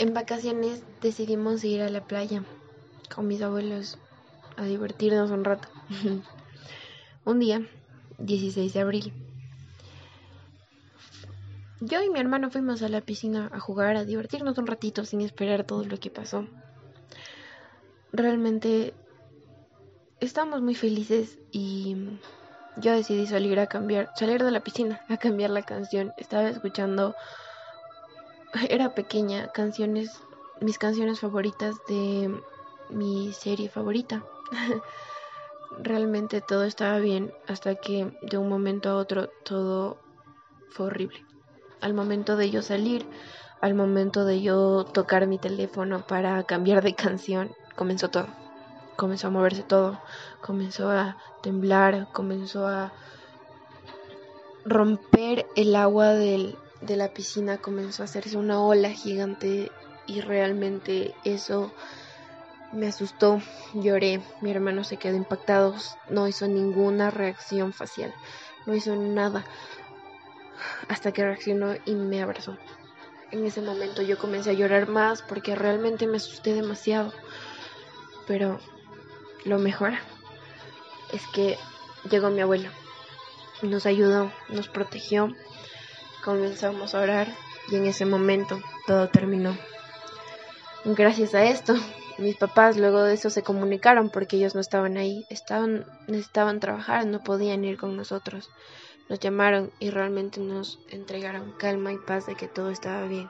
en vacaciones decidimos ir a la playa con mis abuelos a divertirnos un rato. un día, 16 de abril. Yo y mi hermano fuimos a la piscina a jugar, a divertirnos un ratito sin esperar todo lo que pasó. Realmente estamos muy felices y yo decidí salir a cambiar, salir de la piscina a cambiar la canción. Estaba escuchando, era pequeña, canciones, mis canciones favoritas de mi serie favorita. Realmente todo estaba bien hasta que de un momento a otro todo fue horrible. Al momento de yo salir, al momento de yo tocar mi teléfono para cambiar de canción, comenzó todo comenzó a moverse todo, comenzó a temblar, comenzó a romper el agua de la piscina, comenzó a hacerse una ola gigante y realmente eso me asustó, lloré, mi hermano se quedó impactado, no hizo ninguna reacción facial, no hizo nada hasta que reaccionó y me abrazó. En ese momento yo comencé a llorar más porque realmente me asusté demasiado. Pero lo mejor es que llegó mi abuelo, nos ayudó, nos protegió, comenzamos a orar y en ese momento todo terminó. Gracias a esto, mis papás luego de eso se comunicaron porque ellos no estaban ahí, estaban necesitaban trabajar, no podían ir con nosotros. Nos llamaron y realmente nos entregaron calma y paz de que todo estaba bien.